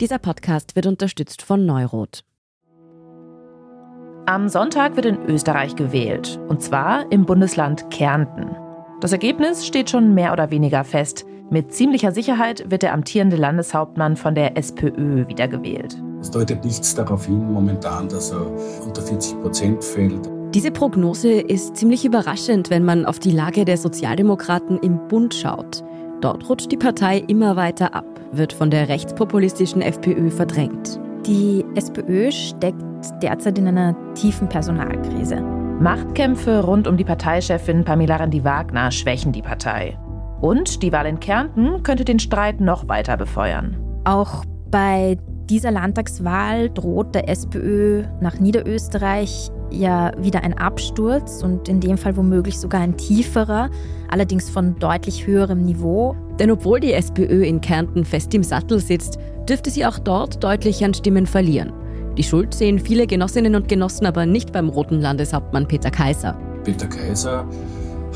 Dieser Podcast wird unterstützt von Neurot. Am Sonntag wird in Österreich gewählt, und zwar im Bundesland Kärnten. Das Ergebnis steht schon mehr oder weniger fest. Mit ziemlicher Sicherheit wird der amtierende Landeshauptmann von der SPÖ wiedergewählt. Es deutet nichts darauf hin momentan, dass er unter 40 Prozent fällt. Diese Prognose ist ziemlich überraschend, wenn man auf die Lage der Sozialdemokraten im Bund schaut. Dort rutscht die Partei immer weiter ab, wird von der rechtspopulistischen FPÖ verdrängt. Die SPÖ steckt derzeit in einer tiefen Personalkrise. Machtkämpfe rund um die Parteichefin Pamela Rendi-Wagner schwächen die Partei. Und die Wahl in Kärnten könnte den Streit noch weiter befeuern. Auch bei dieser Landtagswahl droht der SPÖ nach Niederösterreich ja wieder ein Absturz und in dem Fall womöglich sogar ein tieferer, allerdings von deutlich höherem Niveau. Denn obwohl die SPÖ in Kärnten fest im Sattel sitzt, dürfte sie auch dort deutlich an Stimmen verlieren. Die Schuld sehen viele Genossinnen und Genossen aber nicht beim roten Landeshauptmann Peter Kaiser. Peter Kaiser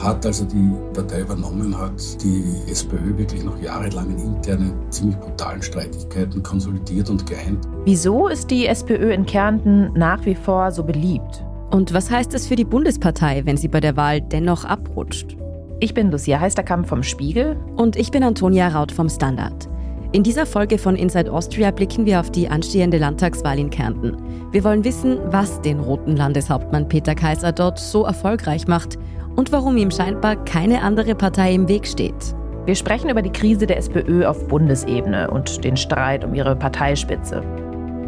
hat, als er die Partei übernommen hat, die SPÖ wirklich noch jahrelang in internen, ziemlich brutalen Streitigkeiten konsolidiert und geeint. Wieso ist die SPÖ in Kärnten nach wie vor so beliebt? Und was heißt das für die Bundespartei, wenn sie bei der Wahl dennoch abrutscht? Ich bin Lucia Heisterkamp vom Spiegel. Und ich bin Antonia Raut vom Standard. In dieser Folge von Inside Austria blicken wir auf die anstehende Landtagswahl in Kärnten. Wir wollen wissen, was den roten Landeshauptmann Peter Kaiser dort so erfolgreich macht und warum ihm scheinbar keine andere Partei im Weg steht. Wir sprechen über die Krise der SPÖ auf Bundesebene und den Streit um ihre Parteispitze.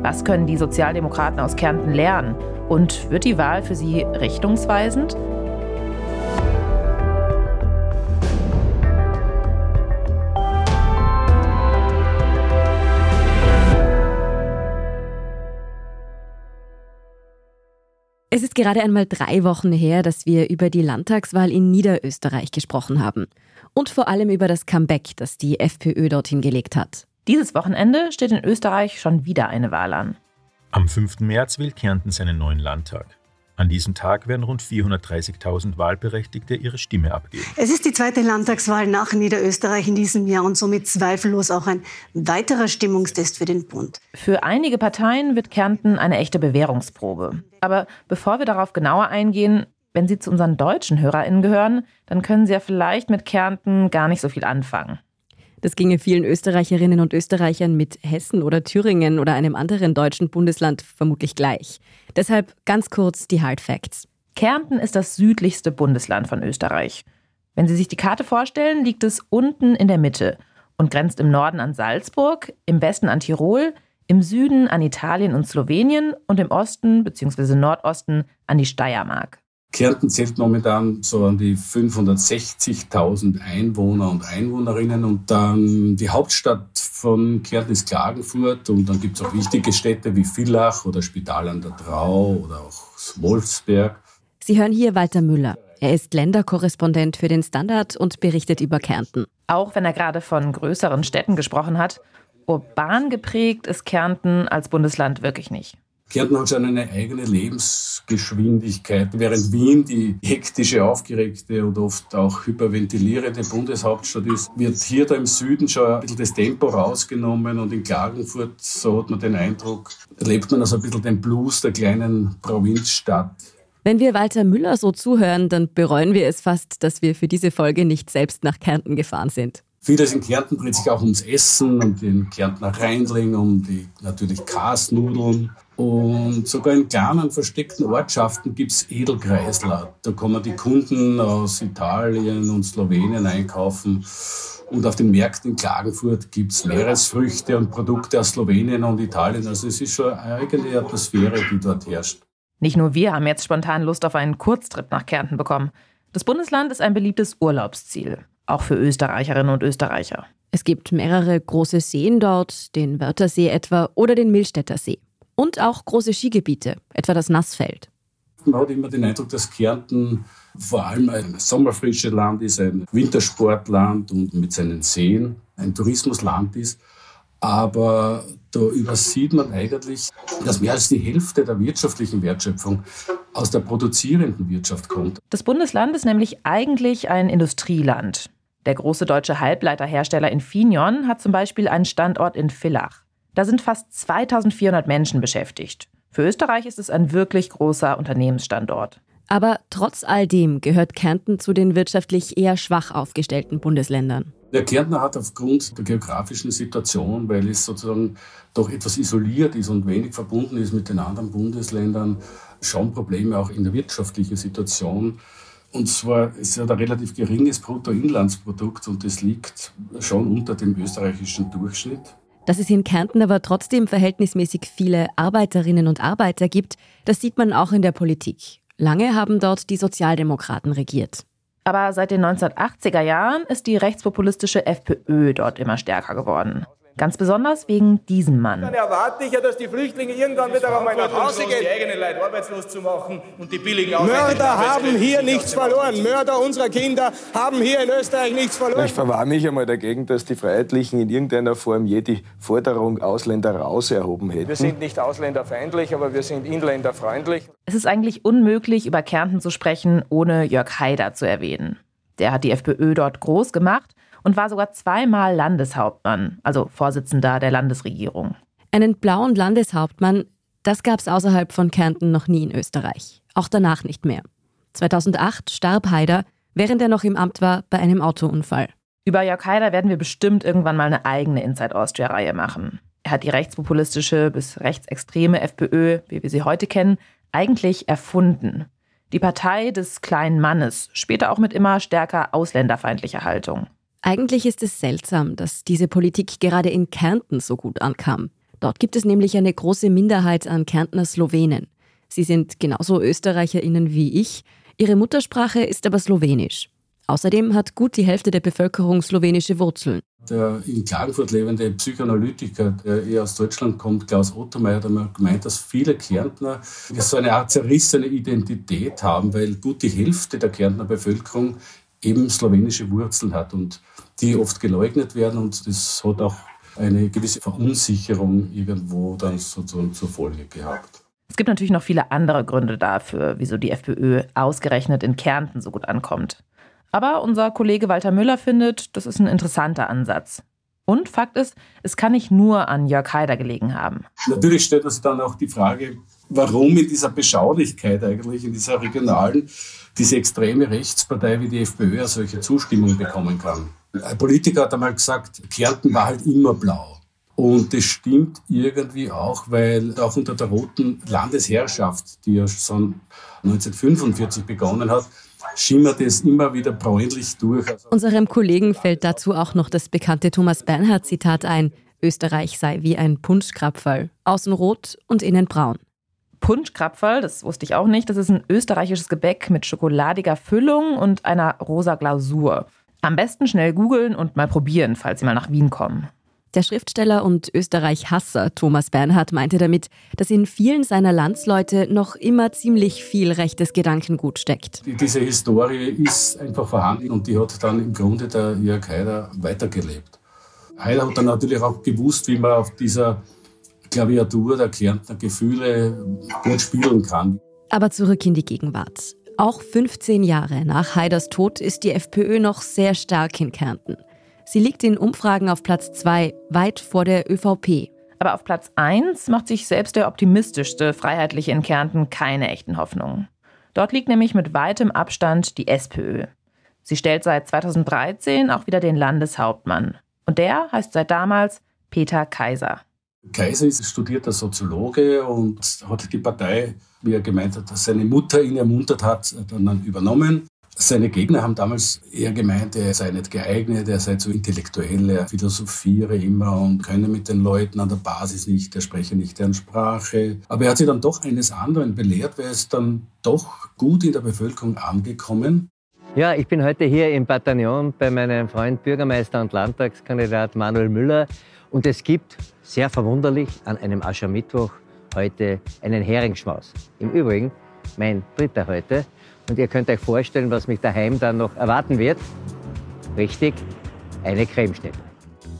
Was können die Sozialdemokraten aus Kärnten lernen? Und wird die Wahl für sie richtungsweisend? Es ist gerade einmal drei Wochen her, dass wir über die Landtagswahl in Niederösterreich gesprochen haben. Und vor allem über das Comeback, das die FPÖ dorthin gelegt hat. Dieses Wochenende steht in Österreich schon wieder eine Wahl an. Am 5. März wählt Kärnten seinen neuen Landtag. An diesem Tag werden rund 430.000 Wahlberechtigte ihre Stimme abgeben. Es ist die zweite Landtagswahl nach Niederösterreich in diesem Jahr und somit zweifellos auch ein weiterer Stimmungstest für den Bund. Für einige Parteien wird Kärnten eine echte Bewährungsprobe. Aber bevor wir darauf genauer eingehen, wenn Sie zu unseren deutschen HörerInnen gehören, dann können Sie ja vielleicht mit Kärnten gar nicht so viel anfangen. Das ginge vielen Österreicherinnen und Österreichern mit Hessen oder Thüringen oder einem anderen deutschen Bundesland vermutlich gleich. Deshalb ganz kurz die Hard Facts. Kärnten ist das südlichste Bundesland von Österreich. Wenn Sie sich die Karte vorstellen, liegt es unten in der Mitte und grenzt im Norden an Salzburg, im Westen an Tirol, im Süden an Italien und Slowenien und im Osten bzw. Nordosten an die Steiermark. Kärnten zählt momentan so an die 560.000 Einwohner und Einwohnerinnen und dann die Hauptstadt von Kärnten ist Klagenfurt und dann gibt es auch wichtige Städte wie Villach oder Spital an der Trau oder auch Wolfsberg. Sie hören hier Walter Müller. Er ist Länderkorrespondent für den Standard und berichtet über Kärnten. Auch wenn er gerade von größeren Städten gesprochen hat, urban geprägt ist Kärnten als Bundesland wirklich nicht. Kärnten hat schon eine eigene Lebensgeschwindigkeit, während Wien die hektische, aufgeregte und oft auch hyperventilierende Bundeshauptstadt ist, wird hier da im Süden schon ein bisschen das Tempo rausgenommen und in Klagenfurt, so hat man den Eindruck, erlebt man also ein bisschen den Blues der kleinen Provinzstadt. Wenn wir Walter Müller so zuhören, dann bereuen wir es fast, dass wir für diese Folge nicht selbst nach Kärnten gefahren sind. Vieles in Kärnten dreht sich auch ums Essen und den Kärntner Reindling, um die natürlich Kasnudeln. Und sogar in kleinen versteckten Ortschaften gibt es Edelkreisler. Da kommen die Kunden aus Italien und Slowenien einkaufen. Und auf den Märkten in Klagenfurt gibt es Meeresfrüchte und Produkte aus Slowenien und Italien. Also es ist schon eine eigene Atmosphäre, die dort herrscht. Nicht nur wir haben jetzt spontan Lust auf einen Kurztrip nach Kärnten bekommen. Das Bundesland ist ein beliebtes Urlaubsziel, auch für Österreicherinnen und Österreicher. Es gibt mehrere große Seen dort, den Wörthersee etwa oder den Millstätter See. Und auch große Skigebiete, etwa das Nassfeld. Man hat immer den Eindruck, dass Kärnten vor allem ein sommerfrisches Land ist, ein Wintersportland und mit seinen Seen ein Tourismusland ist. Aber da übersieht man eigentlich, dass mehr als die Hälfte der wirtschaftlichen Wertschöpfung aus der produzierenden Wirtschaft kommt. Das Bundesland ist nämlich eigentlich ein Industrieland. Der große deutsche Halbleiterhersteller Infineon hat zum Beispiel einen Standort in Villach. Da sind fast 2400 Menschen beschäftigt. Für Österreich ist es ein wirklich großer Unternehmensstandort. Aber trotz all dem gehört Kärnten zu den wirtschaftlich eher schwach aufgestellten Bundesländern. Der Kärntner hat aufgrund der geografischen Situation, weil es sozusagen doch etwas isoliert ist und wenig verbunden ist mit den anderen Bundesländern, schon Probleme auch in der wirtschaftlichen Situation. Und zwar ist ja ein relativ geringes Bruttoinlandsprodukt und das liegt schon unter dem österreichischen Durchschnitt. Dass es in Kärnten aber trotzdem verhältnismäßig viele Arbeiterinnen und Arbeiter gibt, das sieht man auch in der Politik. Lange haben dort die Sozialdemokraten regiert. Aber seit den 1980er Jahren ist die rechtspopulistische FPÖ dort immer stärker geworden. Ganz besonders wegen diesem Mann. Dann erwarte ich ja, dass die Flüchtlinge irgendwann wieder einmal nach Hause gehen. Die eigenen Leute arbeitslos zu machen und die billigen Mörder haben hier nichts verloren. Mörder unserer Kinder haben hier in Österreich nichts verloren. Ich verwahre mich einmal dagegen, dass die Freiheitlichen in irgendeiner Form je die Forderung Ausländer raus erhoben hätten. Wir sind nicht ausländerfeindlich, aber wir sind inländerfreundlich. Es ist eigentlich unmöglich, über Kärnten zu sprechen, ohne Jörg Haider zu erwähnen. Der hat die FPÖ dort groß gemacht und war sogar zweimal Landeshauptmann, also Vorsitzender der Landesregierung. Einen blauen Landeshauptmann, das gab es außerhalb von Kärnten noch nie in Österreich. Auch danach nicht mehr. 2008 starb Haider, während er noch im Amt war, bei einem Autounfall. Über Jörg Haider werden wir bestimmt irgendwann mal eine eigene Inside Austria-Reihe machen. Er hat die rechtspopulistische bis rechtsextreme FPÖ, wie wir sie heute kennen, eigentlich erfunden. Die Partei des kleinen Mannes, später auch mit immer stärker ausländerfeindlicher Haltung. Eigentlich ist es seltsam, dass diese Politik gerade in Kärnten so gut ankam. Dort gibt es nämlich eine große Minderheit an Kärntner Slowenen. Sie sind genauso ÖsterreicherInnen wie ich. Ihre Muttersprache ist aber Slowenisch. Außerdem hat gut die Hälfte der Bevölkerung slowenische Wurzeln. Der in Klagenfurt lebende Psychoanalytiker, der eher aus Deutschland kommt, Klaus Ottermeier, hat einmal gemeint, dass viele Kärntner so eine Art zerrissene Identität haben, weil gut die Hälfte der Kärntner Bevölkerung eben slowenische Wurzeln hat und die oft geleugnet werden und das hat auch eine gewisse Verunsicherung irgendwo dann sozusagen zur Folge gehabt. Es gibt natürlich noch viele andere Gründe dafür, wieso die FPÖ ausgerechnet in Kärnten so gut ankommt. Aber unser Kollege Walter Müller findet, das ist ein interessanter Ansatz. Und Fakt ist, es kann nicht nur an Jörg Haider gelegen haben. Natürlich stellt sich dann auch die Frage, warum in dieser Beschaulichkeit eigentlich, in dieser regionalen, diese extreme Rechtspartei wie die FPÖ solche Zustimmung bekommen kann. Ein Politiker hat einmal gesagt, Kärnten war halt immer blau. Und das stimmt irgendwie auch, weil auch unter der roten Landesherrschaft, die ja schon 1945 begonnen hat, schimmert es immer wieder bräunlich durch. Unserem Kollegen fällt dazu auch noch das bekannte Thomas Bernhard-Zitat ein: Österreich sei wie ein Punschkrapferl, außen rot und innen braun. Punschkrapferl, das wusste ich auch nicht, das ist ein österreichisches Gebäck mit schokoladiger Füllung und einer rosa Glasur. Am besten schnell googeln und mal probieren, falls Sie mal nach Wien kommen. Der Schriftsteller und Österreich-Hasser Thomas Bernhard meinte damit, dass in vielen seiner Landsleute noch immer ziemlich viel rechtes Gedankengut steckt. Diese Historie ist einfach vorhanden und die hat dann im Grunde der Jörg Haider weitergelebt. Haider hat dann natürlich auch gewusst, wie man auf dieser Klaviatur der Kärntner Gefühle gut spielen kann. Aber zurück in die Gegenwart. Auch 15 Jahre nach Haiders Tod ist die FPÖ noch sehr stark in Kärnten. Sie liegt in Umfragen auf Platz 2, weit vor der ÖVP. Aber auf Platz 1 macht sich selbst der optimistischste Freiheitliche in Kärnten keine echten Hoffnungen. Dort liegt nämlich mit weitem Abstand die SPÖ. Sie stellt seit 2013 auch wieder den Landeshauptmann. Und der heißt seit damals Peter Kaiser. Kaiser ist studierter Soziologe und hat die Partei, wie er gemeint hat, dass seine Mutter ihn ermuntert hat, dann übernommen. Seine Gegner haben damals eher gemeint, er sei nicht geeignet, er sei zu intellektuell, er philosophiere immer und könne mit den Leuten an der Basis nicht, er spreche nicht deren Sprache. Aber er hat sich dann doch eines anderen belehrt, weil ist dann doch gut in der Bevölkerung angekommen. Ja, ich bin heute hier im Bataillon bei meinem Freund Bürgermeister und Landtagskandidat Manuel Müller. Und es gibt, sehr verwunderlich, an einem Aschermittwoch heute einen Heringsschmaus. Im Übrigen mein dritter heute. Und ihr könnt euch vorstellen, was mich daheim dann noch erwarten wird. Richtig, eine Cremeschnitte.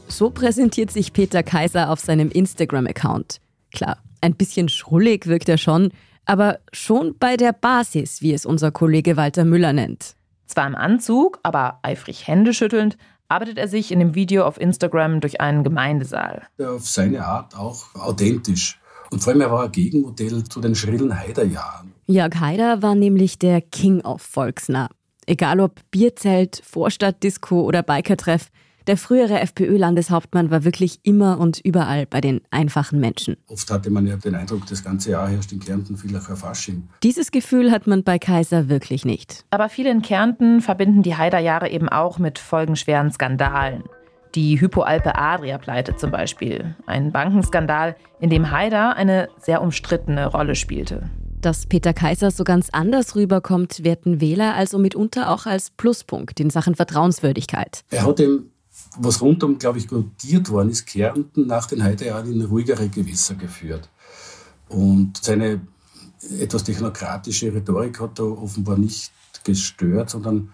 So präsentiert sich Peter Kaiser auf seinem Instagram-Account. Klar, ein bisschen schrullig wirkt er schon, aber schon bei der Basis, wie es unser Kollege Walter Müller nennt. Zwar im Anzug, aber eifrig händeschüttelnd, arbeitet er sich in dem Video auf Instagram durch einen Gemeindesaal. Auf seine Art auch authentisch. Und vor allem, er war ein Gegenmodell zu den schrillen Haider-Jahren. Jörg Haider war nämlich der King of Volksnah. Egal ob Bierzelt, Vorstadtdisco oder Bikertreff, der frühere FPÖ-Landeshauptmann war wirklich immer und überall bei den einfachen Menschen. Oft hatte man ja den Eindruck, das ganze Jahr herrscht in Kärnten vielleicht ein Fasching. Dieses Gefühl hat man bei Kaiser wirklich nicht. Aber viele in Kärnten verbinden die Haider-Jahre eben auch mit folgenschweren Skandalen. Die Hypoalpe Adria-Pleite zum Beispiel. Ein Bankenskandal, in dem Haider eine sehr umstrittene Rolle spielte. Dass Peter Kaiser so ganz anders rüberkommt, werten Wähler also mitunter auch als Pluspunkt in Sachen Vertrauenswürdigkeit. Er hat dem was rundum, glaube ich, gutiert worden ist, Kärnten nach den Heidejahren in ruhigere Gewässer geführt. Und seine etwas technokratische Rhetorik hat da offenbar nicht gestört, sondern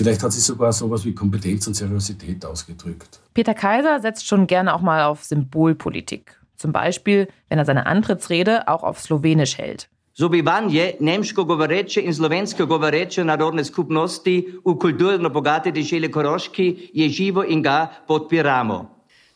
vielleicht hat sie sogar so etwas wie Kompetenz und Seriosität ausgedrückt. Peter Kaiser setzt schon gerne auch mal auf Symbolpolitik. Zum Beispiel, wenn er seine Antrittsrede auch auf Slowenisch hält. Zobivanje nemško govoreče in slovensko govoreče narodne skupnosti v kulturno bogate dežele Koroški je živo in ga podpiramo.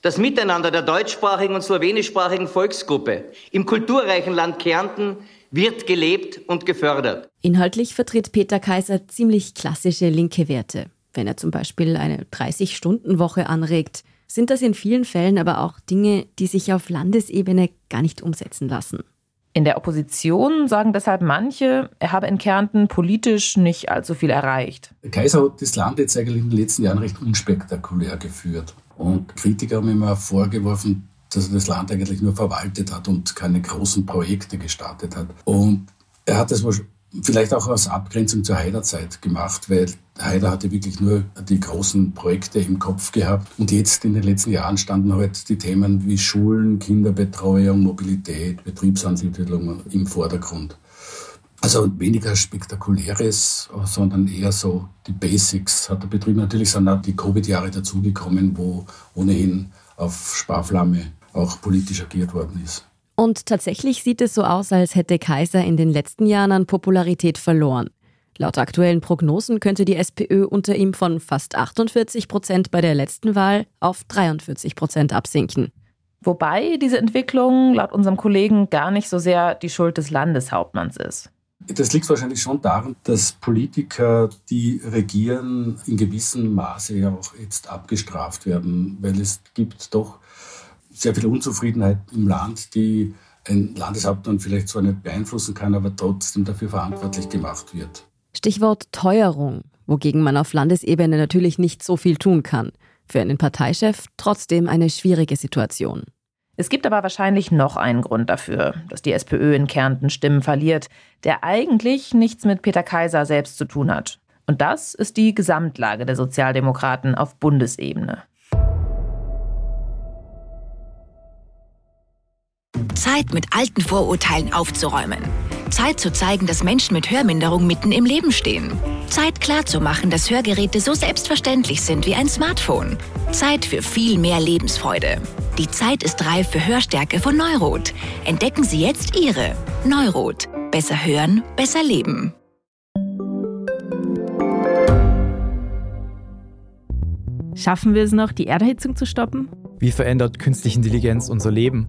Das Miteinander der deutschsprachigen und slowenischsprachigen Volksgruppe im kulturreichen Land Kärnten wird gelebt und gefördert. Inhaltlich vertritt Peter Kaiser ziemlich klassische linke Werte. Wenn er zum Beispiel eine 30-Stunden-Woche anregt, sind das in vielen Fällen aber auch Dinge, die sich auf Landesebene gar nicht umsetzen lassen. In der Opposition sagen deshalb manche, er habe in Kärnten politisch nicht allzu viel erreicht. Der Kaiser hat das Land jetzt eigentlich in den letzten Jahren recht unspektakulär geführt. Und Kritiker haben immer vorgeworfen, dass er das Land eigentlich nur verwaltet hat und keine großen Projekte gestartet hat. Und er hat das vielleicht auch aus Abgrenzung zur Haider-Zeit gemacht, weil Haider hatte wirklich nur die großen Projekte im Kopf gehabt. Und jetzt in den letzten Jahren standen halt die Themen wie Schulen, Kinderbetreuung, Mobilität, Betriebsansiedlung im Vordergrund. Also weniger spektakuläres, sondern eher so die Basics hat der Betrieb. Natürlich sind auch die Covid-Jahre dazugekommen, wo ohnehin auf Sparflamme auch politisch agiert worden ist. Und tatsächlich sieht es so aus, als hätte Kaiser in den letzten Jahren an Popularität verloren. Laut aktuellen Prognosen könnte die SPÖ unter ihm von fast 48 Prozent bei der letzten Wahl auf 43 Prozent absinken. Wobei diese Entwicklung laut unserem Kollegen gar nicht so sehr die Schuld des Landeshauptmanns ist. Das liegt wahrscheinlich schon daran, dass Politiker, die regieren, in gewissem Maße ja auch jetzt abgestraft werden, weil es gibt doch sehr viel Unzufriedenheit im Land, die ein Landeshauptmann vielleicht zwar nicht beeinflussen kann, aber trotzdem dafür verantwortlich gemacht wird. Stichwort Teuerung, wogegen man auf Landesebene natürlich nicht so viel tun kann. Für einen Parteichef trotzdem eine schwierige Situation. Es gibt aber wahrscheinlich noch einen Grund dafür, dass die SPÖ in Kärnten Stimmen verliert, der eigentlich nichts mit Peter Kaiser selbst zu tun hat. Und das ist die Gesamtlage der Sozialdemokraten auf Bundesebene. Zeit, mit alten Vorurteilen aufzuräumen. Zeit zu zeigen, dass Menschen mit Hörminderung mitten im Leben stehen. Zeit klarzumachen, dass Hörgeräte so selbstverständlich sind wie ein Smartphone. Zeit für viel mehr Lebensfreude. Die Zeit ist reif für Hörstärke von Neurot. Entdecken Sie jetzt Ihre. Neurot. Besser hören, besser leben. Schaffen wir es noch, die Erderhitzung zu stoppen? Wie verändert künstliche Intelligenz unser Leben?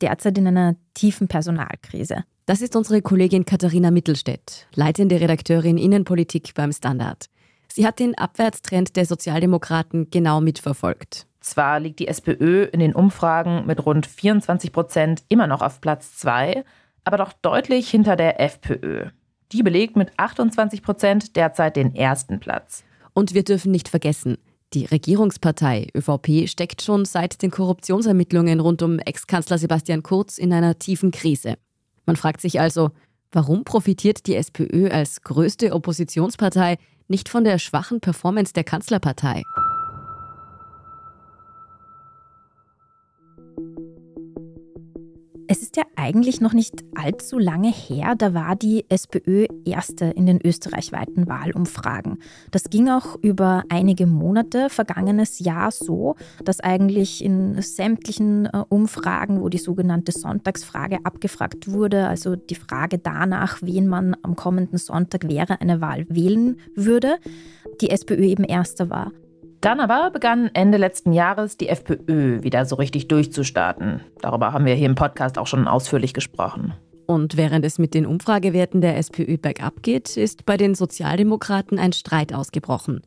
derzeit in einer tiefen Personalkrise. Das ist unsere Kollegin Katharina Mittelstädt, leitende Redakteurin Innenpolitik beim Standard. Sie hat den Abwärtstrend der Sozialdemokraten genau mitverfolgt. Zwar liegt die SPÖ in den Umfragen mit rund 24 Prozent immer noch auf Platz 2, aber doch deutlich hinter der FPÖ. Die belegt mit 28 Prozent derzeit den ersten Platz. Und wir dürfen nicht vergessen, die Regierungspartei ÖVP steckt schon seit den Korruptionsermittlungen rund um Ex-Kanzler Sebastian Kurz in einer tiefen Krise. Man fragt sich also, warum profitiert die SPÖ als größte Oppositionspartei nicht von der schwachen Performance der Kanzlerpartei? Es ist ja eigentlich noch nicht allzu lange her, da war die SPÖ erste in den österreichweiten Wahlumfragen. Das ging auch über einige Monate vergangenes Jahr so, dass eigentlich in sämtlichen äh, Umfragen, wo die sogenannte Sonntagsfrage abgefragt wurde, also die Frage danach, wen man am kommenden Sonntag wäre eine Wahl wählen würde, die SPÖ eben erster war. Dann aber begann Ende letzten Jahres die FPÖ wieder so richtig durchzustarten. Darüber haben wir hier im Podcast auch schon ausführlich gesprochen. Und während es mit den Umfragewerten der SPÖ bergab geht, ist bei den Sozialdemokraten ein Streit ausgebrochen.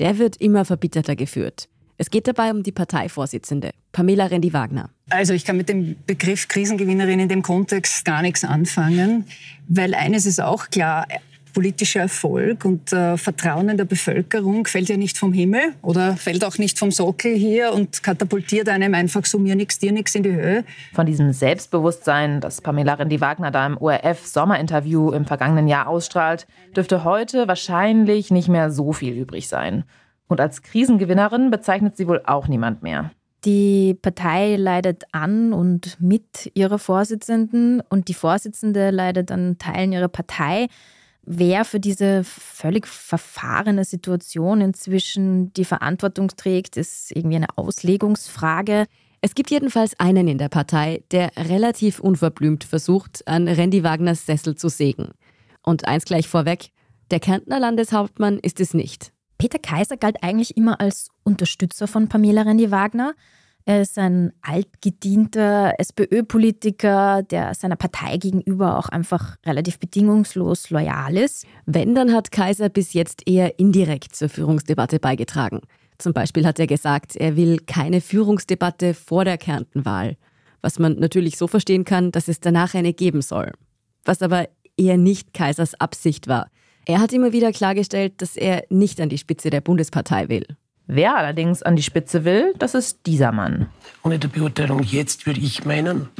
Der wird immer verbitterter geführt. Es geht dabei um die Parteivorsitzende, Pamela Rendi-Wagner. Also ich kann mit dem Begriff Krisengewinnerin in dem Kontext gar nichts anfangen, weil eines ist auch klar, politischer Erfolg und äh, Vertrauen in der Bevölkerung fällt ja nicht vom Himmel oder fällt auch nicht vom Sockel hier und katapultiert einem einfach so mir nichts, dir nichts in die Höhe. Von diesem Selbstbewusstsein, das Pamela Rendi-Wagner da im ORF-Sommerinterview im vergangenen Jahr ausstrahlt, dürfte heute wahrscheinlich nicht mehr so viel übrig sein. Und als Krisengewinnerin bezeichnet sie wohl auch niemand mehr. Die Partei leidet an und mit ihrer Vorsitzenden und die Vorsitzende leidet an Teilen ihrer Partei. Wer für diese völlig verfahrene Situation inzwischen die Verantwortung trägt, ist irgendwie eine Auslegungsfrage. Es gibt jedenfalls einen in der Partei, der relativ unverblümt versucht, an Randy Wagners Sessel zu sägen. Und eins gleich vorweg, der Kärntner Landeshauptmann ist es nicht. Peter Kaiser galt eigentlich immer als Unterstützer von Pamela Randy Wagner. Er ist ein altgedienter SPÖ-Politiker, der seiner Partei gegenüber auch einfach relativ bedingungslos loyal ist. Wenn, dann hat Kaiser bis jetzt eher indirekt zur Führungsdebatte beigetragen. Zum Beispiel hat er gesagt, er will keine Führungsdebatte vor der Kärntenwahl. Was man natürlich so verstehen kann, dass es danach eine geben soll. Was aber eher nicht Kaisers Absicht war. Er hat immer wieder klargestellt, dass er nicht an die Spitze der Bundespartei will. Wer allerdings an die Spitze will, das ist dieser Mann. Ohne der Beurteilung jetzt würde ich meinen,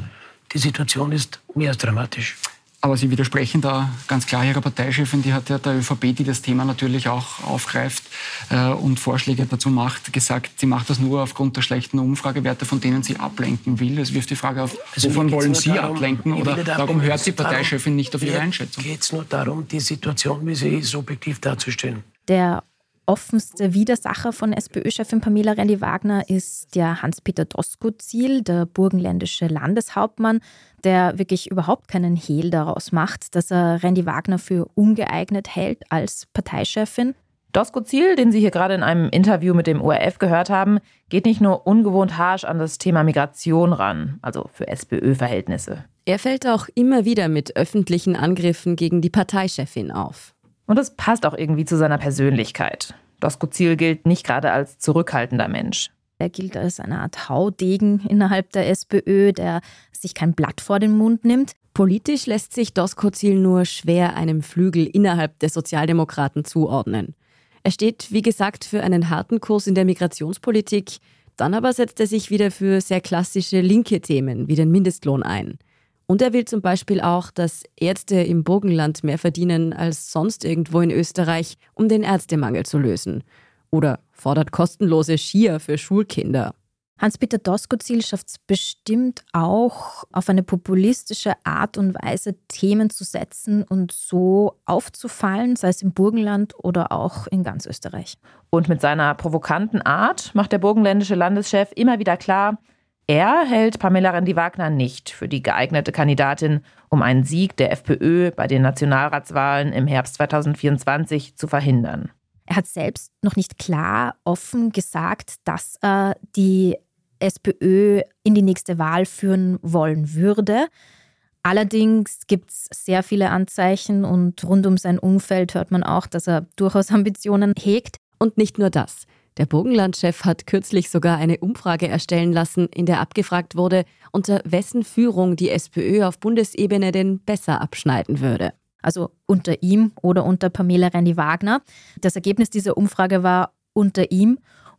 die Situation ist mehr als dramatisch. Aber Sie widersprechen da ganz klar Ihrer Parteichefin, die hat ja der ÖVP, die das Thema natürlich auch aufgreift äh, und Vorschläge dazu macht, gesagt, sie macht das nur aufgrund der schlechten Umfragewerte, von denen sie ablenken will. Es wirft die Frage auf, also wovon wollen Sie darum, ablenken oder warum hört die Parteichefin nicht auf Ihre Einschätzung? Geht es nur darum, die Situation, wie sie ist, objektiv darzustellen. Der offenste Widersacher von SPÖ-Chefin Pamela Rendi-Wagner ist der Hans-Peter Doskozil, der burgenländische Landeshauptmann, der wirklich überhaupt keinen Hehl daraus macht, dass er Rendi-Wagner für ungeeignet hält als Parteichefin. Doskozil, den Sie hier gerade in einem Interview mit dem ORF gehört haben, geht nicht nur ungewohnt harsch an das Thema Migration ran, also für SPÖ-Verhältnisse. Er fällt auch immer wieder mit öffentlichen Angriffen gegen die Parteichefin auf. Und es passt auch irgendwie zu seiner Persönlichkeit. Doskozil gilt nicht gerade als zurückhaltender Mensch. Er gilt als eine Art Haudegen innerhalb der SPÖ, der sich kein Blatt vor den Mund nimmt. Politisch lässt sich Doskozil nur schwer einem Flügel innerhalb der Sozialdemokraten zuordnen. Er steht, wie gesagt, für einen harten Kurs in der Migrationspolitik, dann aber setzt er sich wieder für sehr klassische linke Themen wie den Mindestlohn ein. Und er will zum Beispiel auch, dass Ärzte im Burgenland mehr verdienen als sonst irgendwo in Österreich, um den Ärztemangel zu lösen. Oder fordert kostenlose Skier für Schulkinder. Hans-Peter Doskozil schafft es bestimmt auch, auf eine populistische Art und Weise Themen zu setzen und so aufzufallen, sei es im Burgenland oder auch in ganz Österreich. Und mit seiner provokanten Art macht der burgenländische Landeschef immer wieder klar, er hält Pamela Rendi-Wagner nicht für die geeignete Kandidatin, um einen Sieg der FPÖ bei den Nationalratswahlen im Herbst 2024 zu verhindern. Er hat selbst noch nicht klar offen gesagt, dass er die SPÖ in die nächste Wahl führen wollen würde. Allerdings gibt es sehr viele Anzeichen und rund um sein Umfeld hört man auch, dass er durchaus Ambitionen hegt. Und nicht nur das. Der Burgenlandchef hat kürzlich sogar eine Umfrage erstellen lassen, in der abgefragt wurde, unter wessen Führung die SPÖ auf Bundesebene denn besser abschneiden würde. Also unter ihm oder unter Pamela Rendi-Wagner. Das Ergebnis dieser Umfrage war unter ihm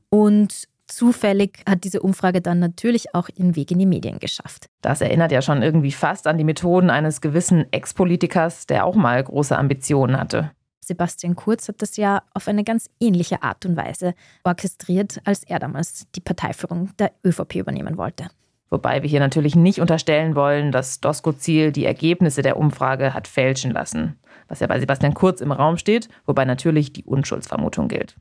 und zufällig hat diese Umfrage dann natürlich auch ihren Weg in die Medien geschafft. Das erinnert ja schon irgendwie fast an die Methoden eines gewissen Ex-Politikers, der auch mal große Ambitionen hatte. Sebastian Kurz hat das ja auf eine ganz ähnliche Art und Weise orchestriert, als er damals die Parteiführung der ÖVP übernehmen wollte. Wobei wir hier natürlich nicht unterstellen wollen, dass Doskozil die Ergebnisse der Umfrage hat fälschen lassen, was ja bei Sebastian Kurz im Raum steht, wobei natürlich die Unschuldsvermutung gilt.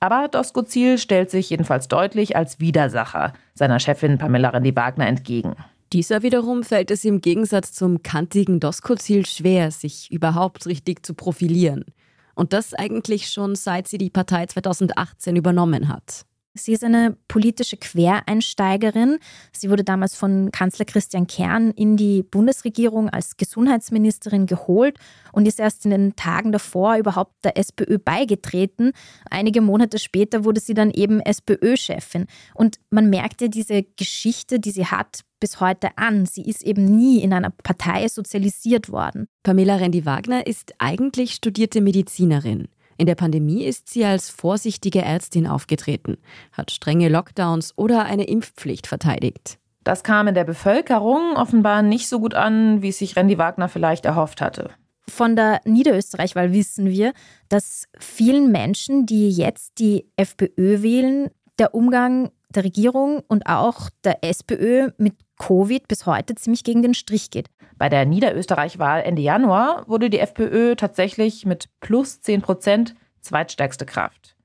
Aber Doskozil stellt sich jedenfalls deutlich als Widersacher seiner Chefin Pamela Rendi-Wagner entgegen. Dieser wiederum fällt es im Gegensatz zum kantigen Doskozil schwer, sich überhaupt richtig zu profilieren. Und das eigentlich schon seit sie die Partei 2018 übernommen hat. Sie ist eine politische Quereinsteigerin. Sie wurde damals von Kanzler Christian Kern in die Bundesregierung als Gesundheitsministerin geholt und ist erst in den Tagen davor überhaupt der SPÖ beigetreten. Einige Monate später wurde sie dann eben SPÖ-Chefin. Und man merkte diese Geschichte, die sie hat, bis heute an. Sie ist eben nie in einer Partei sozialisiert worden. Pamela Rendi-Wagner ist eigentlich studierte Medizinerin. In der Pandemie ist sie als vorsichtige Ärztin aufgetreten, hat strenge Lockdowns oder eine Impfpflicht verteidigt. Das kam in der Bevölkerung offenbar nicht so gut an, wie es sich Randy Wagner vielleicht erhofft hatte. Von der Niederösterreich-Wahl wissen wir, dass vielen Menschen, die jetzt die FPÖ wählen, der Umgang der Regierung und auch der SPÖ mit Covid bis heute ziemlich gegen den Strich geht. Bei der Niederösterreich-Wahl Ende Januar wurde die FPÖ tatsächlich mit plus 10 Prozent zweitstärkste Kraft.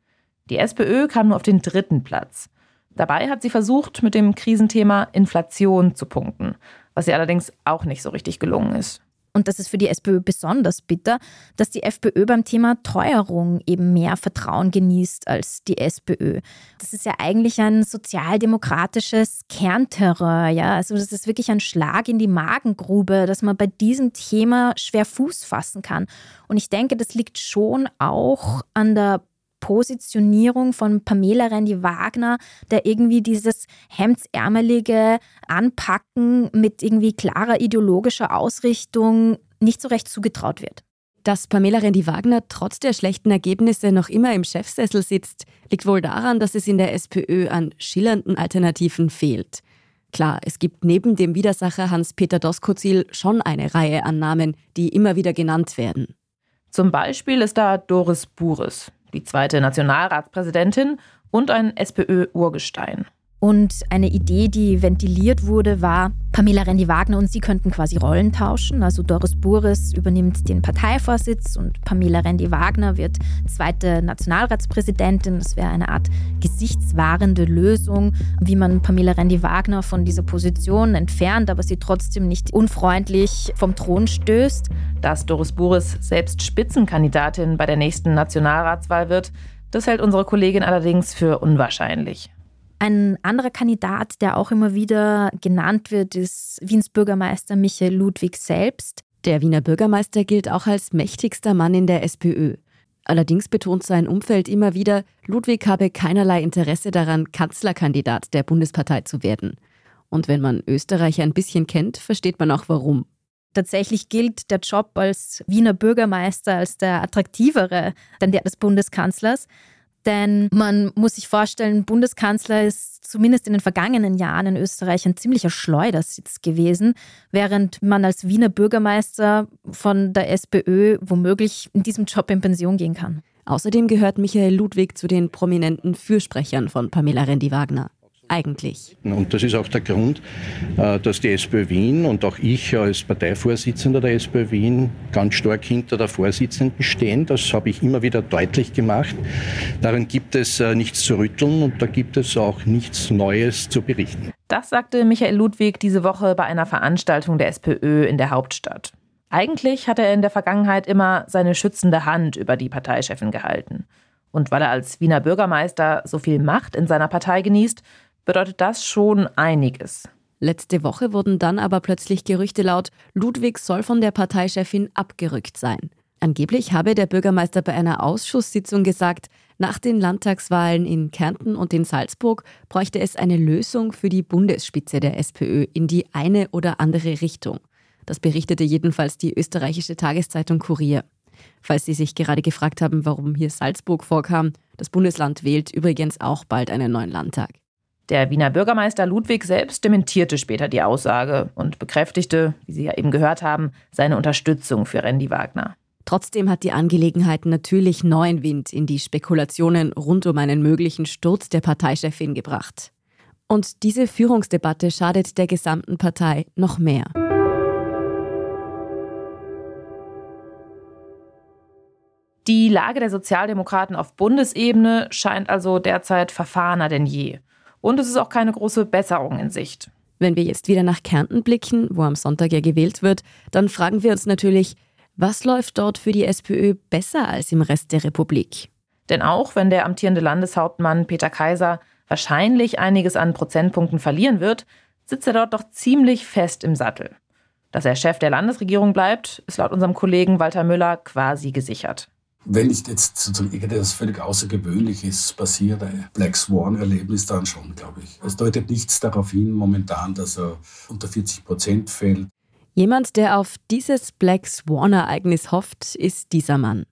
Die SPÖ kam nur auf den dritten Platz. Dabei hat sie versucht, mit dem Krisenthema Inflation zu punkten, was ihr allerdings auch nicht so richtig gelungen ist und das ist für die SPÖ besonders bitter, dass die FPÖ beim Thema Teuerung eben mehr Vertrauen genießt als die SPÖ. Das ist ja eigentlich ein sozialdemokratisches Kernterror, ja. Also das ist wirklich ein Schlag in die Magengrube, dass man bei diesem Thema schwer Fuß fassen kann. Und ich denke, das liegt schon auch an der Positionierung von Pamela Rendi-Wagner, der irgendwie dieses hemdsärmelige Anpacken mit irgendwie klarer ideologischer Ausrichtung nicht so recht zugetraut wird. Dass Pamela Rendi-Wagner trotz der schlechten Ergebnisse noch immer im Chefsessel sitzt, liegt wohl daran, dass es in der SPÖ an schillernden Alternativen fehlt. Klar, es gibt neben dem Widersacher Hans-Peter Doskozil schon eine Reihe an Namen, die immer wieder genannt werden. Zum Beispiel ist da Doris Bures, die zweite Nationalratspräsidentin und ein SPÖ-Urgestein. Und eine Idee, die ventiliert wurde, war, Pamela Rendi-Wagner und sie könnten quasi Rollen tauschen. Also Doris Bures übernimmt den Parteivorsitz und Pamela Rendi-Wagner wird zweite Nationalratspräsidentin. Das wäre eine Art gesichtswahrende Lösung, wie man Pamela Rendi-Wagner von dieser Position entfernt, aber sie trotzdem nicht unfreundlich vom Thron stößt. Dass Doris Bures selbst Spitzenkandidatin bei der nächsten Nationalratswahl wird, das hält unsere Kollegin allerdings für unwahrscheinlich. Ein anderer Kandidat, der auch immer wieder genannt wird, ist Wiens Bürgermeister Michael Ludwig selbst. Der Wiener Bürgermeister gilt auch als mächtigster Mann in der SPÖ. Allerdings betont sein Umfeld immer wieder, Ludwig habe keinerlei Interesse daran, Kanzlerkandidat der Bundespartei zu werden. Und wenn man Österreich ein bisschen kennt, versteht man auch warum. Tatsächlich gilt der Job als Wiener Bürgermeister als der attraktivere denn der des Bundeskanzlers. Denn man muss sich vorstellen, Bundeskanzler ist zumindest in den vergangenen Jahren in Österreich ein ziemlicher Schleudersitz gewesen, während man als Wiener Bürgermeister von der SPÖ womöglich in diesem Job in Pension gehen kann. Außerdem gehört Michael Ludwig zu den prominenten Fürsprechern von Pamela Rendi-Wagner eigentlich? Und das ist auch der Grund, äh, dass die SPÖ Wien und auch ich als Parteivorsitzender der SPÖ Wien ganz stark hinter der Vorsitzenden stehen. Das habe ich immer wieder deutlich gemacht. Darin gibt es äh, nichts zu rütteln und da gibt es auch nichts Neues zu berichten. Das sagte Michael Ludwig diese Woche bei einer Veranstaltung der SPÖ in der Hauptstadt. Eigentlich hat er in der Vergangenheit immer seine schützende Hand über die Parteichefin gehalten. Und weil er als Wiener Bürgermeister so viel Macht in seiner Partei genießt, bedeutet das schon einiges. Letzte Woche wurden dann aber plötzlich Gerüchte laut, Ludwig soll von der Parteichefin abgerückt sein. Angeblich habe der Bürgermeister bei einer Ausschusssitzung gesagt, nach den Landtagswahlen in Kärnten und in Salzburg bräuchte es eine Lösung für die Bundesspitze der SPÖ in die eine oder andere Richtung. Das berichtete jedenfalls die österreichische Tageszeitung Kurier. Falls Sie sich gerade gefragt haben, warum hier Salzburg vorkam, das Bundesland wählt übrigens auch bald einen neuen Landtag. Der Wiener Bürgermeister Ludwig selbst dementierte später die Aussage und bekräftigte, wie Sie ja eben gehört haben, seine Unterstützung für Randy Wagner. Trotzdem hat die Angelegenheit natürlich neuen Wind in die Spekulationen rund um einen möglichen Sturz der Parteichefin gebracht. Und diese Führungsdebatte schadet der gesamten Partei noch mehr. Die Lage der Sozialdemokraten auf Bundesebene scheint also derzeit verfahrener denn je. Und es ist auch keine große Besserung in Sicht. Wenn wir jetzt wieder nach Kärnten blicken, wo am Sonntag ja gewählt wird, dann fragen wir uns natürlich, was läuft dort für die SPÖ besser als im Rest der Republik? Denn auch wenn der amtierende Landeshauptmann Peter Kaiser wahrscheinlich einiges an Prozentpunkten verlieren wird, sitzt er dort doch ziemlich fest im Sattel. Dass er Chef der Landesregierung bleibt, ist laut unserem Kollegen Walter Müller quasi gesichert. Wenn nicht jetzt sozusagen irgendetwas völlig Außergewöhnliches passiert, ein Black Swan-Erlebnis dann schon, glaube ich. Es deutet nichts darauf hin momentan, dass er unter 40 Prozent fällt. Jemand, der auf dieses Black Swan-Ereignis hofft, ist dieser Mann.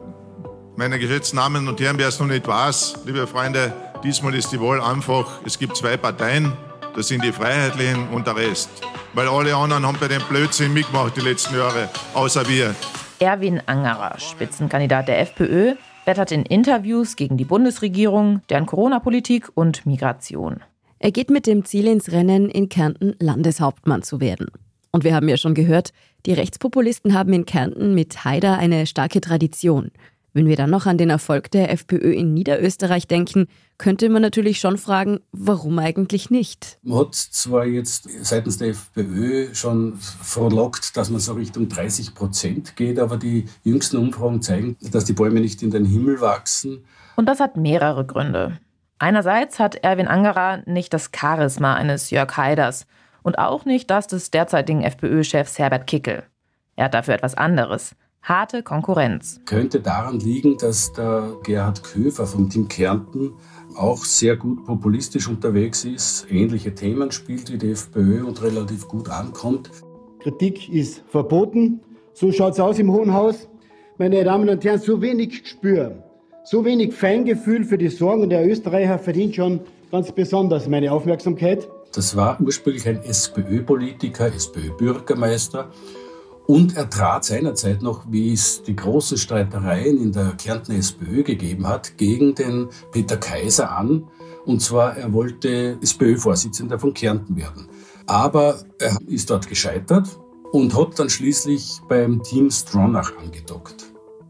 Meine geschätzten Damen und Herren, wer es noch nicht weiß, liebe Freunde, diesmal ist die Wahl einfach, es gibt zwei Parteien, das sind die Freiheitlichen und der Rest. Weil alle anderen haben bei dem Blödsinn mitgemacht die letzten Jahre, außer wir. Erwin Angerer, Spitzenkandidat der FPÖ, wettert in Interviews gegen die Bundesregierung, deren Corona-Politik und Migration. Er geht mit dem Ziel ins Rennen, in Kärnten Landeshauptmann zu werden. Und wir haben ja schon gehört, die Rechtspopulisten haben in Kärnten mit Haider eine starke Tradition. Wenn wir dann noch an den Erfolg der FPÖ in Niederösterreich denken, könnte man natürlich schon fragen, warum eigentlich nicht? Man hat zwar jetzt seitens der FPÖ schon verlockt, dass man so Richtung 30 Prozent geht, aber die jüngsten Umfragen zeigen, dass die Bäume nicht in den Himmel wachsen. Und das hat mehrere Gründe. Einerseits hat Erwin Angerer nicht das Charisma eines Jörg Haiders und auch nicht das des derzeitigen FPÖ-Chefs Herbert Kickel. Er hat dafür etwas anderes harte Konkurrenz. Könnte daran liegen, dass der Gerhard Köfer vom Team Kärnten auch sehr gut populistisch unterwegs ist, ähnliche Themen spielt wie die FPÖ und relativ gut ankommt. Kritik ist verboten. So schaut es aus im Hohen Haus. Meine Damen und Herren, so wenig Gespür, so wenig Feingefühl für die Sorgen der Österreicher verdient schon ganz besonders meine Aufmerksamkeit. Das war ursprünglich ein SPÖ-Politiker, SPÖ-Bürgermeister und er trat seinerzeit noch, wie es die großen Streitereien in der Kärntner SPÖ gegeben hat, gegen den Peter Kaiser an. Und zwar, er wollte SPÖ-Vorsitzender von Kärnten werden. Aber er ist dort gescheitert und hat dann schließlich beim Team Stronach angedockt.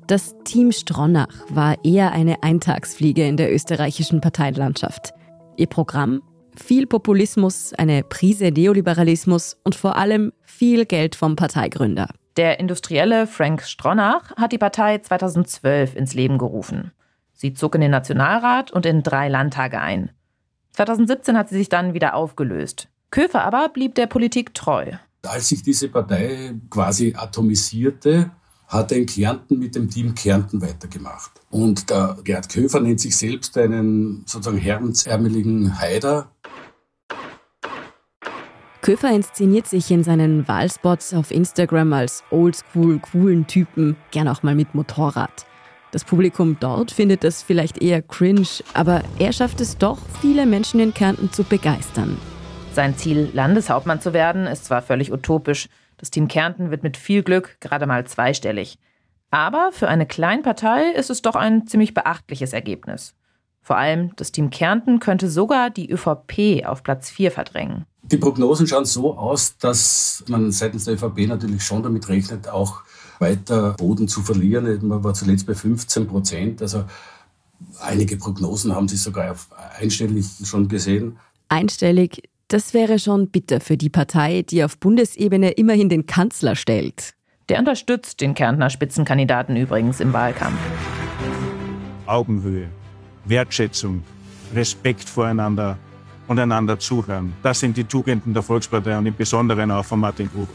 Das Team Stronach war eher eine Eintagsfliege in der österreichischen Parteienlandschaft. Ihr Programm viel Populismus, eine Prise Neoliberalismus und vor allem viel Geld vom Parteigründer. Der Industrielle Frank Stronach hat die Partei 2012 ins Leben gerufen. Sie zog in den Nationalrat und in drei Landtage ein. 2017 hat sie sich dann wieder aufgelöst. Köfer aber blieb der Politik treu. Als sich diese Partei quasi atomisierte, hat er in Kärnten mit dem Team Kärnten weitergemacht. Und der Gerd Köfer nennt sich selbst einen sozusagen herrensärmeligen Haider. Köfer inszeniert sich in seinen Wahlspots auf Instagram als oldschool, coolen Typen, gern auch mal mit Motorrad. Das Publikum dort findet das vielleicht eher cringe, aber er schafft es doch, viele Menschen in Kärnten zu begeistern. Sein Ziel, Landeshauptmann zu werden, ist zwar völlig utopisch. Das Team Kärnten wird mit viel Glück gerade mal zweistellig. Aber für eine Kleinpartei ist es doch ein ziemlich beachtliches Ergebnis. Vor allem das Team Kärnten könnte sogar die ÖVP auf Platz 4 verdrängen. Die Prognosen schauen so aus, dass man seitens der ÖVP natürlich schon damit rechnet, auch weiter Boden zu verlieren. Man war zuletzt bei 15 Prozent. Also einige Prognosen haben sich sogar auf einstellig schon gesehen. Einstellig, das wäre schon bitter für die Partei, die auf Bundesebene immerhin den Kanzler stellt. Der unterstützt den Kärntner Spitzenkandidaten übrigens im Wahlkampf. Augenhöhe, Wertschätzung, Respekt voreinander und einander zuhören. Das sind die Tugenden der Volkspartei und im Besonderen auch von Martin Gruber.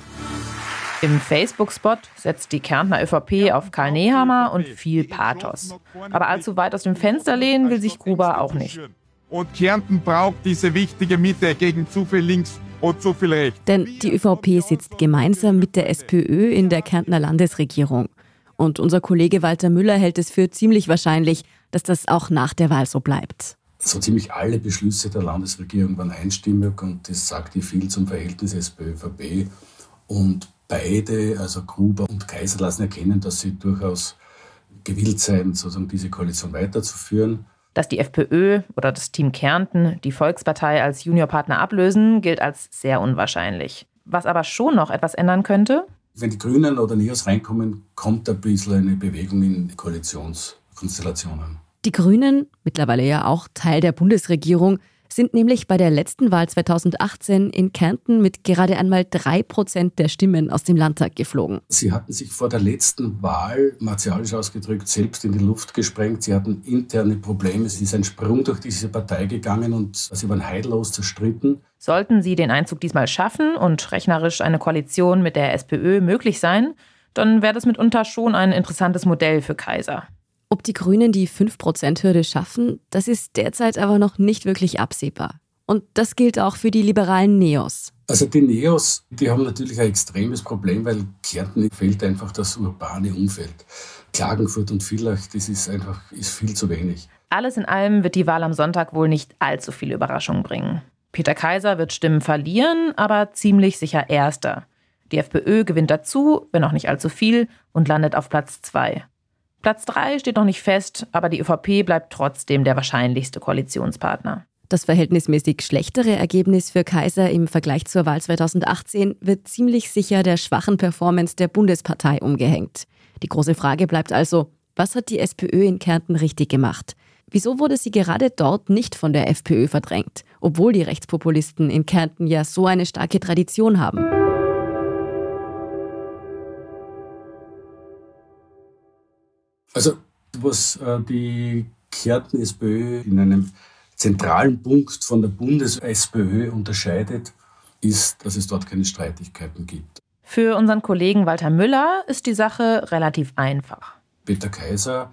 Im Facebook-Spot setzt die Kärntner ÖVP auf Karl Nehammer und viel Pathos. Aber allzu weit aus dem Fenster lehnen will sich Gruber auch nicht. Und Kärnten braucht diese wichtige Mitte gegen zu viel links und zu viel rechts. Denn die ÖVP sitzt gemeinsam mit der SPÖ in der Kärntner Landesregierung. Und unser Kollege Walter Müller hält es für ziemlich wahrscheinlich, dass das auch nach der Wahl so bleibt. So ziemlich alle Beschlüsse der Landesregierung waren einstimmig und das sagt viel zum Verhältnis SPÖ-ÖVP. Und beide, also Gruber und Kaiser, lassen erkennen, dass sie durchaus gewillt seien, sozusagen diese Koalition weiterzuführen. Dass die FPÖ oder das Team Kärnten die Volkspartei als Juniorpartner ablösen, gilt als sehr unwahrscheinlich. Was aber schon noch etwas ändern könnte? Wenn die Grünen oder NEOS reinkommen, kommt ein bisschen eine Bewegung in Koalitionskonstellationen. Die Grünen, mittlerweile ja auch Teil der Bundesregierung, sind nämlich bei der letzten Wahl 2018 in Kärnten mit gerade einmal drei Prozent der Stimmen aus dem Landtag geflogen. Sie hatten sich vor der letzten Wahl, martialisch ausgedrückt, selbst in die Luft gesprengt. Sie hatten interne Probleme. Es ist ein Sprung durch diese Partei gegangen und sie waren heillos zerstritten. Sollten sie den Einzug diesmal schaffen und rechnerisch eine Koalition mit der SPÖ möglich sein, dann wäre das mitunter schon ein interessantes Modell für Kaiser. Ob die Grünen die 5%-Hürde schaffen, das ist derzeit aber noch nicht wirklich absehbar. Und das gilt auch für die liberalen Neos. Also die Neos, die haben natürlich ein extremes Problem, weil Kärnten fehlt einfach das urbane Umfeld. Klagenfurt und Villach, das ist einfach ist viel zu wenig. Alles in allem wird die Wahl am Sonntag wohl nicht allzu viele Überraschungen bringen. Peter Kaiser wird Stimmen verlieren, aber ziemlich sicher Erster. Die FPÖ gewinnt dazu, wenn auch nicht allzu viel, und landet auf Platz 2. Platz 3 steht noch nicht fest, aber die ÖVP bleibt trotzdem der wahrscheinlichste Koalitionspartner. Das verhältnismäßig schlechtere Ergebnis für Kaiser im Vergleich zur Wahl 2018 wird ziemlich sicher der schwachen Performance der Bundespartei umgehängt. Die große Frage bleibt also, was hat die SPÖ in Kärnten richtig gemacht? Wieso wurde sie gerade dort nicht von der FPÖ verdrängt, obwohl die Rechtspopulisten in Kärnten ja so eine starke Tradition haben? Also was äh, die Kärnten SPÖ in einem zentralen Punkt von der Bundes-SPÖ unterscheidet, ist, dass es dort keine Streitigkeiten gibt. Für unseren Kollegen Walter Müller ist die Sache relativ einfach. Peter Kaiser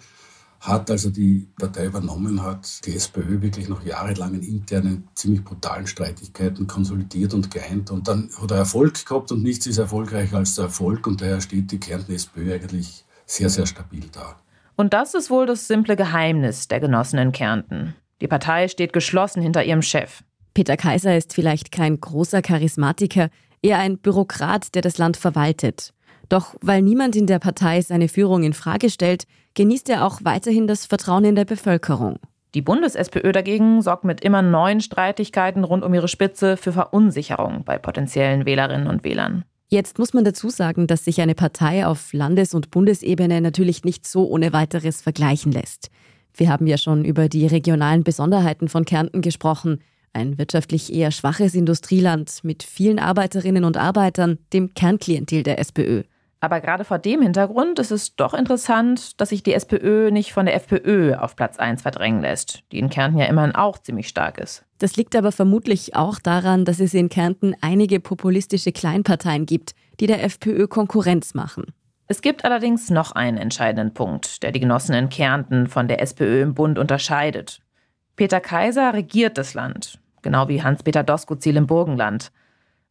hat, als er die Partei übernommen hat, die SPÖ wirklich nach jahrelangen internen, ziemlich brutalen Streitigkeiten konsolidiert und geeint. Und dann hat er Erfolg gehabt und nichts ist erfolgreicher als der Erfolg. Und daher steht die Kärnten SPÖ eigentlich sehr, sehr stabil da. Und das ist wohl das simple Geheimnis der Genossen in Kärnten. Die Partei steht geschlossen hinter ihrem Chef. Peter Kaiser ist vielleicht kein großer Charismatiker, eher ein Bürokrat, der das Land verwaltet. Doch weil niemand in der Partei seine Führung in Frage stellt, genießt er auch weiterhin das Vertrauen in der Bevölkerung. Die Bundes-SPÖ dagegen sorgt mit immer neuen Streitigkeiten rund um ihre Spitze für Verunsicherung bei potenziellen Wählerinnen und Wählern. Jetzt muss man dazu sagen, dass sich eine Partei auf Landes- und Bundesebene natürlich nicht so ohne weiteres vergleichen lässt. Wir haben ja schon über die regionalen Besonderheiten von Kärnten gesprochen. Ein wirtschaftlich eher schwaches Industrieland mit vielen Arbeiterinnen und Arbeitern, dem Kernklientel der SPÖ. Aber gerade vor dem Hintergrund ist es doch interessant, dass sich die SPÖ nicht von der FPÖ auf Platz 1 verdrängen lässt, die in Kärnten ja immerhin auch ziemlich stark ist. Das liegt aber vermutlich auch daran, dass es in Kärnten einige populistische Kleinparteien gibt, die der FPÖ Konkurrenz machen. Es gibt allerdings noch einen entscheidenden Punkt, der die Genossen in Kärnten von der SPÖ im Bund unterscheidet. Peter Kaiser regiert das Land, genau wie Hans-Peter Doskozil im Burgenland.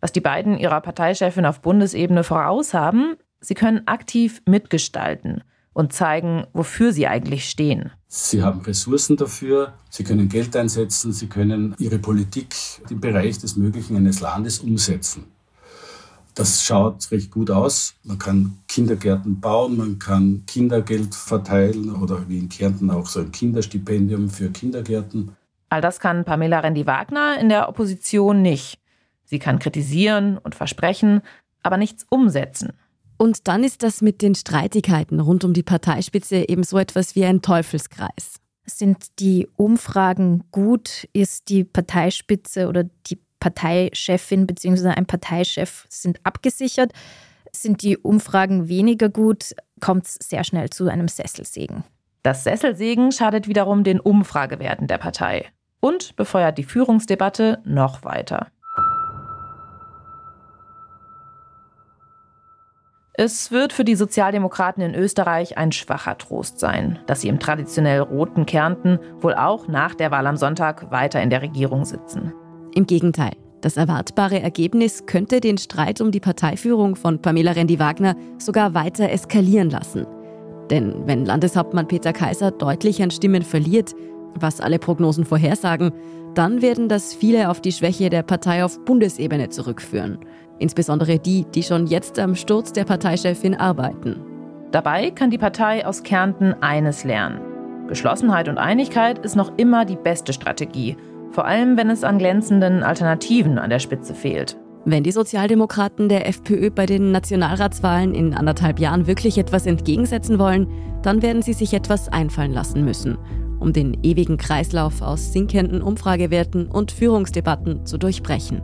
Was die beiden ihrer Parteichefin auf Bundesebene voraus haben, Sie können aktiv mitgestalten und zeigen, wofür sie eigentlich stehen. Sie haben Ressourcen dafür, sie können Geld einsetzen, sie können ihre Politik im Bereich des Möglichen eines Landes umsetzen. Das schaut recht gut aus. Man kann Kindergärten bauen, man kann Kindergeld verteilen oder wie in Kärnten auch so ein Kinderstipendium für Kindergärten. All das kann Pamela Rendi-Wagner in der Opposition nicht. Sie kann kritisieren und versprechen, aber nichts umsetzen. Und dann ist das mit den Streitigkeiten rund um die Parteispitze eben so etwas wie ein Teufelskreis. Sind die Umfragen gut? Ist die Parteispitze oder die Parteichefin bzw. ein Parteichef sind abgesichert? Sind die Umfragen weniger gut? Kommt es sehr schnell zu einem Sesselsegen. Das Sesselsegen schadet wiederum den Umfragewerten der Partei und befeuert die Führungsdebatte noch weiter. Es wird für die Sozialdemokraten in Österreich ein schwacher Trost sein, dass sie im traditionell roten Kärnten wohl auch nach der Wahl am Sonntag weiter in der Regierung sitzen. Im Gegenteil. Das erwartbare Ergebnis könnte den Streit um die Parteiführung von Pamela Rendi-Wagner sogar weiter eskalieren lassen. Denn wenn Landeshauptmann Peter Kaiser deutlich an Stimmen verliert, was alle Prognosen vorhersagen, dann werden das viele auf die Schwäche der Partei auf Bundesebene zurückführen insbesondere die, die schon jetzt am Sturz der Parteichefin arbeiten. Dabei kann die Partei aus Kärnten eines lernen. Geschlossenheit und Einigkeit ist noch immer die beste Strategie, vor allem wenn es an glänzenden Alternativen an der Spitze fehlt. Wenn die Sozialdemokraten der FPÖ bei den Nationalratswahlen in anderthalb Jahren wirklich etwas entgegensetzen wollen, dann werden sie sich etwas einfallen lassen müssen, um den ewigen Kreislauf aus sinkenden Umfragewerten und Führungsdebatten zu durchbrechen.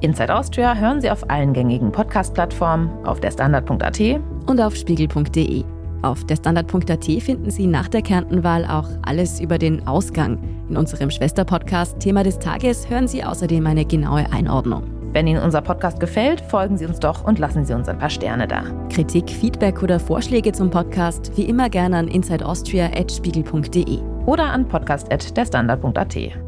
Inside Austria hören Sie auf allen gängigen Podcast-Plattformen, auf der Standard.at und auf spiegel.de. Auf der Standard.at finden Sie nach der Kärntenwahl auch alles über den Ausgang. In unserem Schwesterpodcast Thema des Tages hören Sie außerdem eine genaue Einordnung. Wenn Ihnen unser Podcast gefällt, folgen Sie uns doch und lassen Sie uns ein paar Sterne da. Kritik, Feedback oder Vorschläge zum Podcast wie immer gerne an insideaustria.spiegel.de oder an podcast.derstandard.at.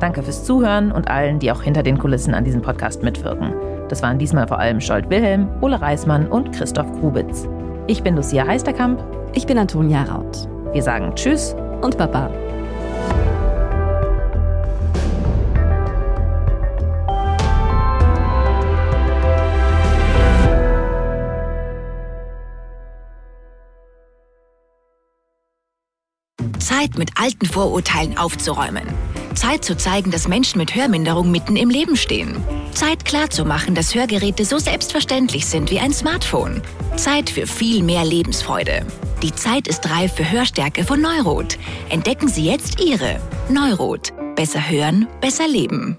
Danke fürs Zuhören und allen, die auch hinter den Kulissen an diesem Podcast mitwirken. Das waren diesmal vor allem Scholt Wilhelm, Ole Reismann und Christoph Grubitz. Ich bin Lucia Heisterkamp. Ich bin Antonia Raut. Wir sagen Tschüss und Baba. Zeit, mit alten Vorurteilen aufzuräumen. Zeit zu zeigen, dass Menschen mit Hörminderung mitten im Leben stehen. Zeit klarzumachen, dass Hörgeräte so selbstverständlich sind wie ein Smartphone. Zeit für viel mehr Lebensfreude. Die Zeit ist reif für Hörstärke von Neurot. Entdecken Sie jetzt Ihre. Neurot. Besser hören, besser leben.